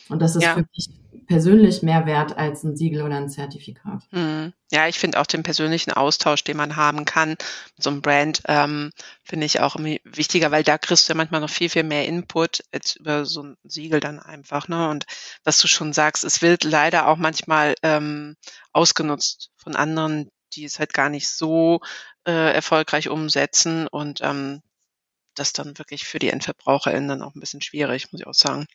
Und das ist ja. für mich persönlich mehr wert als ein Siegel oder ein Zertifikat. Hm. Ja, ich finde auch den persönlichen Austausch, den man haben kann so einem Brand, ähm, finde ich auch wichtiger, weil da kriegst du ja manchmal noch viel, viel mehr Input als über so ein Siegel dann einfach. Ne? Und was du schon sagst, es wird leider auch manchmal ähm, ausgenutzt von anderen, die es halt gar nicht so äh, erfolgreich umsetzen und ähm, das dann wirklich für die EndverbraucherInnen dann auch ein bisschen schwierig, muss ich auch sagen.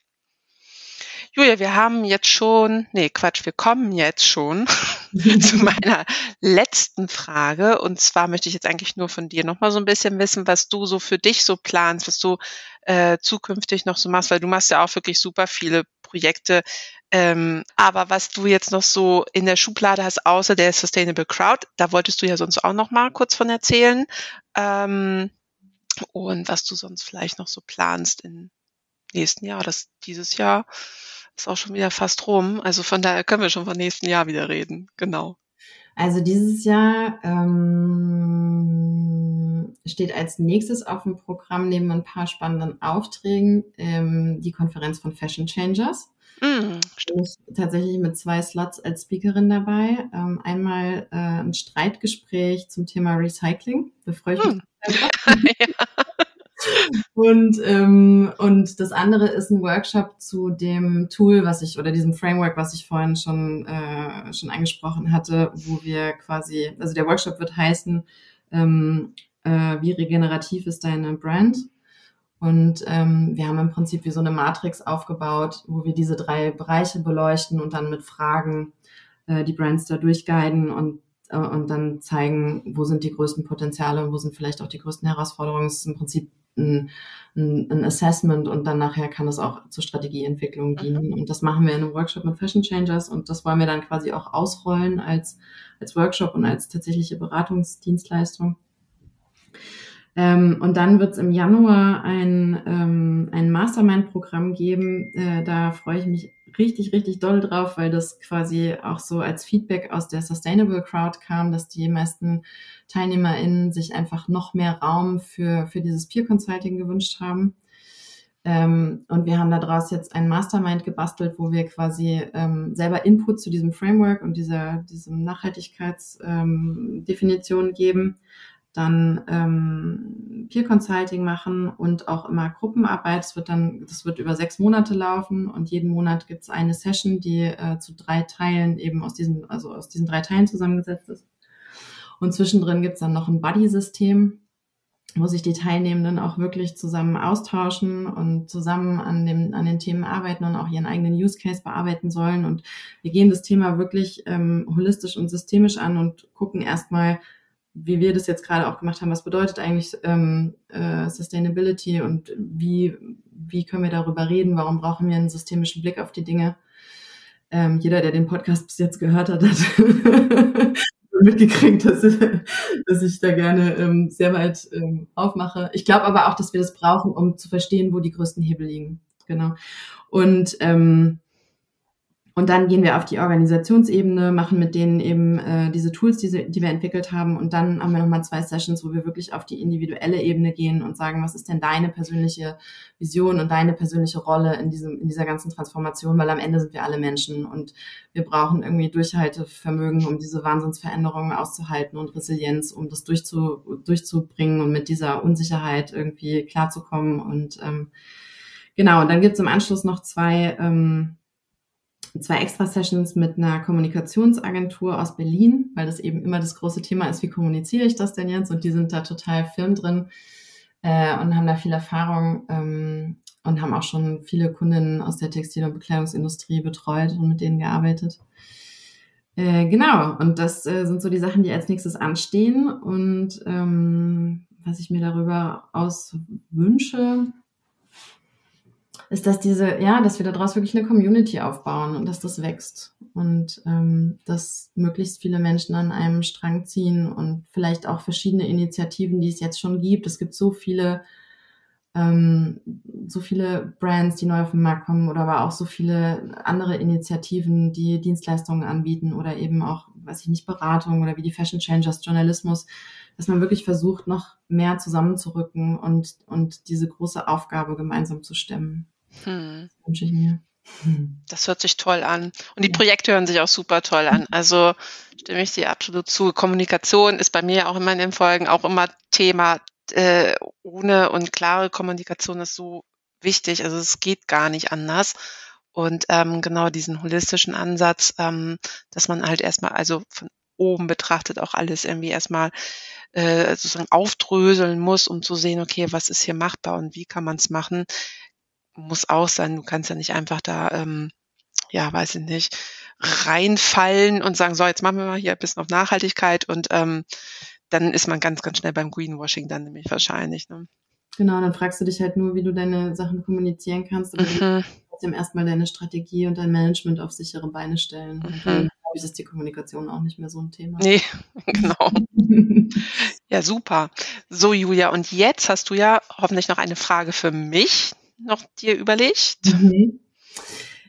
Julia, wir haben jetzt schon, nee, Quatsch, wir kommen jetzt schon zu meiner letzten Frage. Und zwar möchte ich jetzt eigentlich nur von dir nochmal so ein bisschen wissen, was du so für dich so planst, was du äh, zukünftig noch so machst, weil du machst ja auch wirklich super viele Projekte. Ähm, aber was du jetzt noch so in der Schublade hast, außer der Sustainable Crowd, da wolltest du ja sonst auch noch mal kurz von erzählen. Ähm, und was du sonst vielleicht noch so planst im nächsten Jahr, das dieses Jahr ist auch schon wieder fast rum. Also von daher können wir schon vom nächsten Jahr wieder reden. Genau. Also dieses Jahr ähm, steht als nächstes auf dem Programm neben ein paar spannenden Aufträgen ähm, die Konferenz von Fashion Changers. Mm, stimmt. tatsächlich mit zwei Slots als Speakerin dabei. Ähm, einmal äh, ein Streitgespräch zum Thema Recycling. Da freue ich mich. Mm. ja. Und, ähm, und das andere ist ein Workshop zu dem Tool, was ich, oder diesem Framework, was ich vorhin schon, äh, schon angesprochen hatte, wo wir quasi, also der Workshop wird heißen, ähm, äh, wie regenerativ ist deine Brand? Und ähm, wir haben im Prinzip wie so eine Matrix aufgebaut, wo wir diese drei Bereiche beleuchten und dann mit Fragen äh, die Brands da durchguiden und äh, und dann zeigen, wo sind die größten Potenziale und wo sind vielleicht auch die größten Herausforderungen. Es ist im Prinzip ein, ein, Assessment und dann nachher kann es auch zur Strategieentwicklung mhm. dienen. Und das machen wir in einem Workshop mit Fashion Changers und das wollen wir dann quasi auch ausrollen als, als Workshop und als tatsächliche Beratungsdienstleistung. Ähm, und dann wird es im Januar ein, ähm, ein Mastermind-Programm geben. Äh, da freue ich mich richtig, richtig doll drauf, weil das quasi auch so als Feedback aus der Sustainable Crowd kam, dass die meisten TeilnehmerInnen sich einfach noch mehr Raum für, für dieses Peer Consulting gewünscht haben. Ähm, und wir haben daraus jetzt ein Mastermind gebastelt, wo wir quasi ähm, selber Input zu diesem Framework und dieser, diesem Nachhaltigkeitsdefinition ähm, geben dann ähm, Peer Consulting machen und auch immer Gruppenarbeit. Das wird dann, das wird über sechs Monate laufen und jeden Monat gibt es eine Session, die äh, zu drei Teilen eben aus diesen, also aus diesen drei Teilen zusammengesetzt ist. Und zwischendrin gibt es dann noch ein Buddy-System, wo sich die Teilnehmenden auch wirklich zusammen austauschen und zusammen an, dem, an den Themen arbeiten und auch ihren eigenen Use Case bearbeiten sollen. Und wir gehen das Thema wirklich ähm, holistisch und systemisch an und gucken erstmal, wie wir das jetzt gerade auch gemacht haben, was bedeutet eigentlich ähm, äh, Sustainability und wie wie können wir darüber reden, warum brauchen wir einen systemischen Blick auf die Dinge. Ähm, jeder, der den Podcast bis jetzt gehört hat, hat mitgekriegt, dass, dass ich da gerne ähm, sehr weit ähm, aufmache. Ich glaube aber auch, dass wir das brauchen, um zu verstehen, wo die größten Hebel liegen. Genau. Und ähm, und dann gehen wir auf die Organisationsebene, machen mit denen eben äh, diese Tools, die, die wir entwickelt haben. Und dann haben wir nochmal zwei Sessions, wo wir wirklich auf die individuelle Ebene gehen und sagen, was ist denn deine persönliche Vision und deine persönliche Rolle in, diesem, in dieser ganzen Transformation? Weil am Ende sind wir alle Menschen und wir brauchen irgendwie Durchhaltevermögen, um diese Wahnsinnsveränderungen auszuhalten und Resilienz, um das durchzu, durchzubringen und mit dieser Unsicherheit irgendwie klarzukommen. Und ähm, genau, und dann gibt es im Anschluss noch zwei... Ähm, zwei extra Sessions mit einer Kommunikationsagentur aus Berlin, weil das eben immer das große Thema ist, wie kommuniziere ich das denn jetzt? Und die sind da total firm drin äh, und haben da viel Erfahrung ähm, und haben auch schon viele Kundinnen aus der Textil- und Bekleidungsindustrie betreut und mit denen gearbeitet. Äh, genau, und das äh, sind so die Sachen, die als nächstes anstehen. Und ähm, was ich mir darüber auswünsche, ist, dass diese, ja, dass wir daraus wirklich eine Community aufbauen und dass das wächst und ähm, dass möglichst viele Menschen an einem Strang ziehen und vielleicht auch verschiedene Initiativen, die es jetzt schon gibt. Es gibt so viele, ähm, so viele Brands, die neu auf den Markt kommen oder aber auch so viele andere Initiativen, die Dienstleistungen anbieten oder eben auch, weiß ich nicht, Beratung oder wie die Fashion Changers, Journalismus, dass man wirklich versucht, noch mehr zusammenzurücken und, und diese große Aufgabe gemeinsam zu stemmen. Hm. Wünsche ich mir. Das hört sich toll an. Und die ja. Projekte hören sich auch super toll an. Also stimme ich dir absolut zu. Kommunikation ist bei mir auch immer in den Folgen auch immer Thema. Äh, ohne und klare Kommunikation ist so wichtig. Also es geht gar nicht anders. Und ähm, genau diesen holistischen Ansatz, ähm, dass man halt erstmal, also von oben betrachtet auch alles irgendwie erstmal äh, sozusagen aufdröseln muss, um zu sehen, okay, was ist hier machbar und wie kann man es machen muss auch sein. Du kannst ja nicht einfach da, ähm, ja, weiß ich nicht, reinfallen und sagen, so, jetzt machen wir mal hier ein bisschen auf Nachhaltigkeit und ähm, dann ist man ganz, ganz schnell beim Greenwashing dann nämlich wahrscheinlich. Ne? Genau, dann fragst du dich halt nur, wie du deine Sachen kommunizieren kannst, aber mhm. trotzdem erstmal deine Strategie und dein Management auf sichere Beine stellen. Mhm. Und dann, glaube ich, ist die Kommunikation auch nicht mehr so ein Thema. Nee, genau. ja, super. So, Julia, und jetzt hast du ja hoffentlich noch eine Frage für mich noch dir überlegt? Mhm.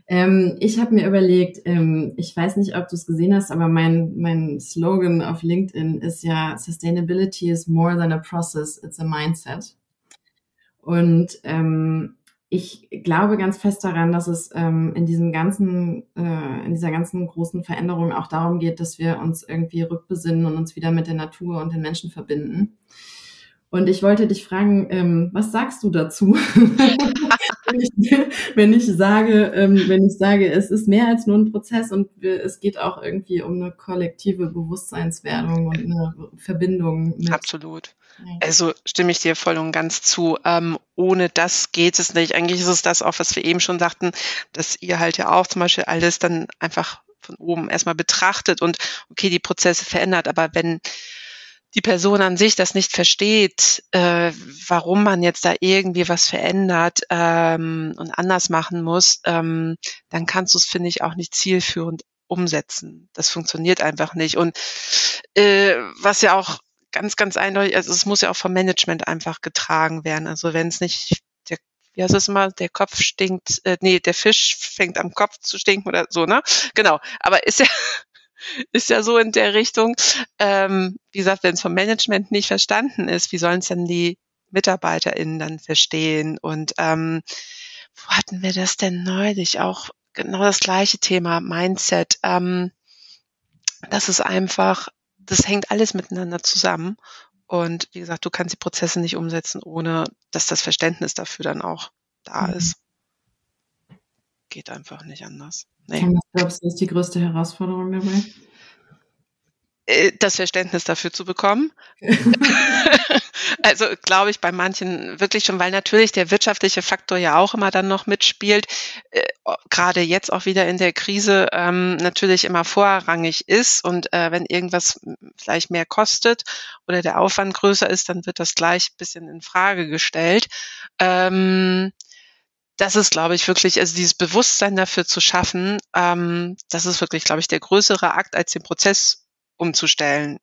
Ähm, ich habe mir überlegt, ähm, ich weiß nicht, ob du es gesehen hast, aber mein, mein Slogan auf LinkedIn ist ja Sustainability is more than a process, it's a mindset. Und ähm, ich glaube ganz fest daran, dass es ähm, in diesem ganzen, äh, in dieser ganzen großen Veränderung auch darum geht, dass wir uns irgendwie rückbesinnen und uns wieder mit der Natur und den Menschen verbinden. Und ich wollte dich fragen, ähm, was sagst du dazu? wenn, ich, wenn, ich, sage, ähm, wenn ich sage, es ist mehr als nur ein Prozess und wir, es geht auch irgendwie um eine kollektive Bewusstseinswerdung und eine Verbindung. Mit. Absolut. Also stimme ich dir voll und ganz zu. Ähm, ohne das geht es nicht. Eigentlich ist es das auch, was wir eben schon sagten, dass ihr halt ja auch zum Beispiel alles dann einfach von oben erstmal betrachtet und okay, die Prozesse verändert. Aber wenn die Person an sich das nicht versteht, äh, warum man jetzt da irgendwie was verändert ähm, und anders machen muss, ähm, dann kannst du es, finde ich, auch nicht zielführend umsetzen. Das funktioniert einfach nicht. Und äh, was ja auch ganz, ganz eindeutig, also es muss ja auch vom Management einfach getragen werden. Also wenn es nicht der, wie heißt es immer, der Kopf stinkt, äh, nee, der Fisch fängt am Kopf zu stinken oder so, ne? Genau. Aber ist ja, ist ja so in der Richtung. Ähm, wie gesagt, wenn es vom Management nicht verstanden ist, wie sollen es denn die MitarbeiterInnen dann verstehen? Und ähm, wo hatten wir das denn neulich? Auch genau das gleiche Thema, Mindset. Ähm, das ist einfach, das hängt alles miteinander zusammen. Und wie gesagt, du kannst die Prozesse nicht umsetzen, ohne dass das Verständnis dafür dann auch da mhm. ist. Geht einfach nicht anders. Nee. Was glaubst du, ist die größte Herausforderung dabei? Äh, das Verständnis dafür zu bekommen. also glaube ich bei manchen wirklich schon, weil natürlich der wirtschaftliche Faktor ja auch immer dann noch mitspielt, äh, gerade jetzt auch wieder in der Krise ähm, natürlich immer vorrangig ist und äh, wenn irgendwas vielleicht mehr kostet oder der Aufwand größer ist, dann wird das gleich ein bisschen in Frage gestellt. Ähm, das ist, glaube ich, wirklich, also dieses Bewusstsein dafür zu schaffen, ähm, das ist wirklich, glaube ich, der größere Akt, als den Prozess umzustellen.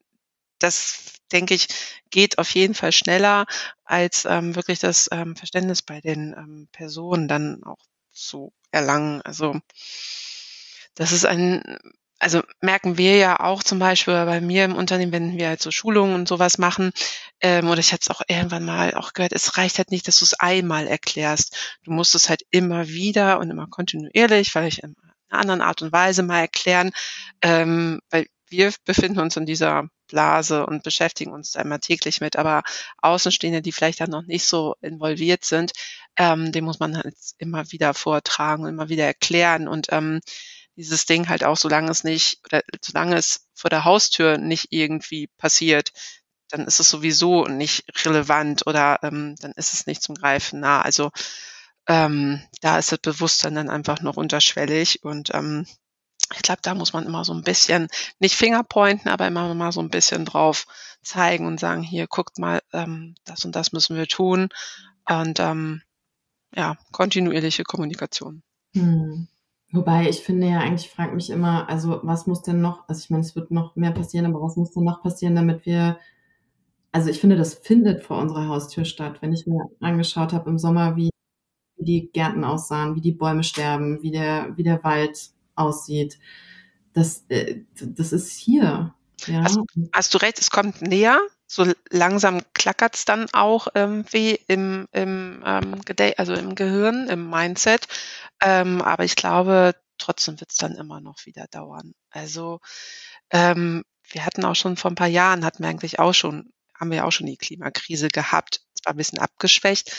Das, denke ich, geht auf jeden Fall schneller, als ähm, wirklich das ähm, Verständnis bei den ähm, Personen dann auch zu erlangen. Also das ist ein also merken wir ja auch zum Beispiel bei mir im Unternehmen, wenn wir halt so Schulungen und sowas machen, ähm, oder ich hatte es auch irgendwann mal auch gehört, es reicht halt nicht, dass du es einmal erklärst. Du musst es halt immer wieder und immer kontinuierlich, vielleicht in einer anderen Art und Weise mal erklären, ähm, weil wir befinden uns in dieser Blase und beschäftigen uns da immer täglich mit, aber Außenstehende, die vielleicht dann noch nicht so involviert sind, ähm, dem muss man halt immer wieder vortragen, immer wieder erklären und ähm, dieses Ding halt auch, solange es nicht, oder solange es vor der Haustür nicht irgendwie passiert, dann ist es sowieso nicht relevant oder ähm, dann ist es nicht zum Greifen nah. Also ähm, da ist das Bewusstsein dann einfach noch unterschwellig und ähm, ich glaube, da muss man immer so ein bisschen, nicht Fingerpointen, aber immer mal so ein bisschen drauf zeigen und sagen, hier, guckt mal, ähm, das und das müssen wir tun. Und ähm, ja, kontinuierliche Kommunikation. Hm. Wobei ich finde ja eigentlich, frage mich immer, also was muss denn noch, also ich meine, es wird noch mehr passieren, aber was muss denn noch passieren, damit wir, also ich finde, das findet vor unserer Haustür statt. Wenn ich mir angeschaut habe im Sommer, wie, wie die Gärten aussahen, wie die Bäume sterben, wie der, wie der Wald aussieht, das, äh, das ist hier. Ja. Hast, hast du recht, es kommt näher, so langsam klackert es dann auch irgendwie im, im, ähm, also im Gehirn, im Mindset. Ähm, aber ich glaube, trotzdem wird es dann immer noch wieder dauern. Also ähm, wir hatten auch schon vor ein paar Jahren, hatten wir eigentlich auch schon, haben wir auch schon die Klimakrise gehabt. Zwar ein bisschen abgeschwächt,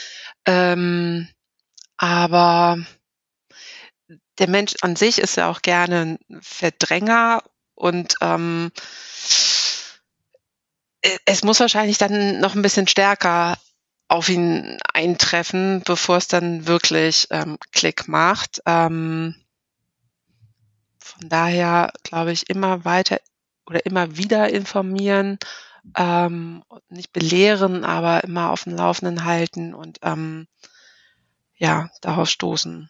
ähm, aber der Mensch an sich ist ja auch gerne ein Verdränger und ähm, äh, es muss wahrscheinlich dann noch ein bisschen stärker auf ihn eintreffen, bevor es dann wirklich ähm, Klick macht. Ähm, von daher glaube ich immer weiter oder immer wieder informieren, ähm, nicht belehren, aber immer auf dem Laufenden halten und ähm, ja, darauf stoßen.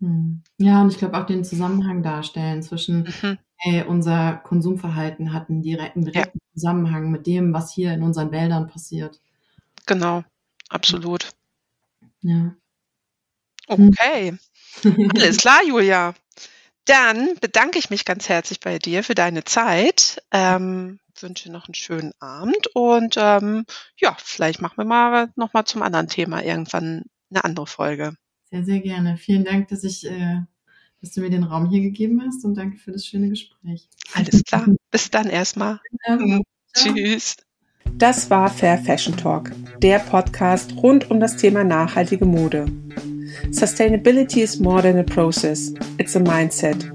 Hm. Ja, und ich glaube auch den Zusammenhang darstellen zwischen, mhm. hey, unser Konsumverhalten hat einen direkten, direkten ja. Zusammenhang mit dem, was hier in unseren Wäldern passiert. Genau, absolut. Ja. Okay. Alles klar, Julia. Dann bedanke ich mich ganz herzlich bei dir für deine Zeit. Ähm, wünsche noch einen schönen Abend und ähm, ja, vielleicht machen wir mal noch mal zum anderen Thema irgendwann eine andere Folge. Sehr, sehr gerne. Vielen Dank, dass ich, äh, dass du mir den Raum hier gegeben hast und danke für das schöne Gespräch. Alles klar. Bis dann erstmal. Mhm. Tschüss. Das war Fair Fashion Talk, der Podcast rund um das Thema nachhaltige Mode. Sustainability is more than a process, it's a mindset.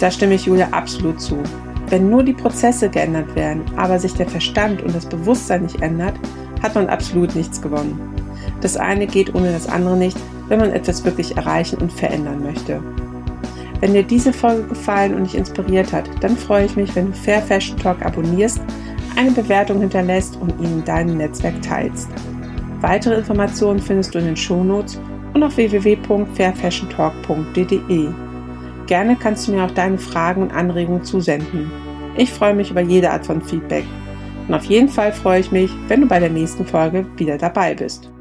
Da stimme ich Julia absolut zu. Wenn nur die Prozesse geändert werden, aber sich der Verstand und das Bewusstsein nicht ändert, hat man absolut nichts gewonnen. Das eine geht ohne das andere nicht wenn man etwas wirklich erreichen und verändern möchte. Wenn dir diese Folge gefallen und dich inspiriert hat, dann freue ich mich, wenn du Fair Fashion Talk abonnierst, eine Bewertung hinterlässt und ihn in deinem Netzwerk teilst. Weitere Informationen findest du in den Shownotes und auf www.fairfashiontalk.de. Gerne kannst du mir auch deine Fragen und Anregungen zusenden. Ich freue mich über jede Art von Feedback. Und auf jeden Fall freue ich mich, wenn du bei der nächsten Folge wieder dabei bist.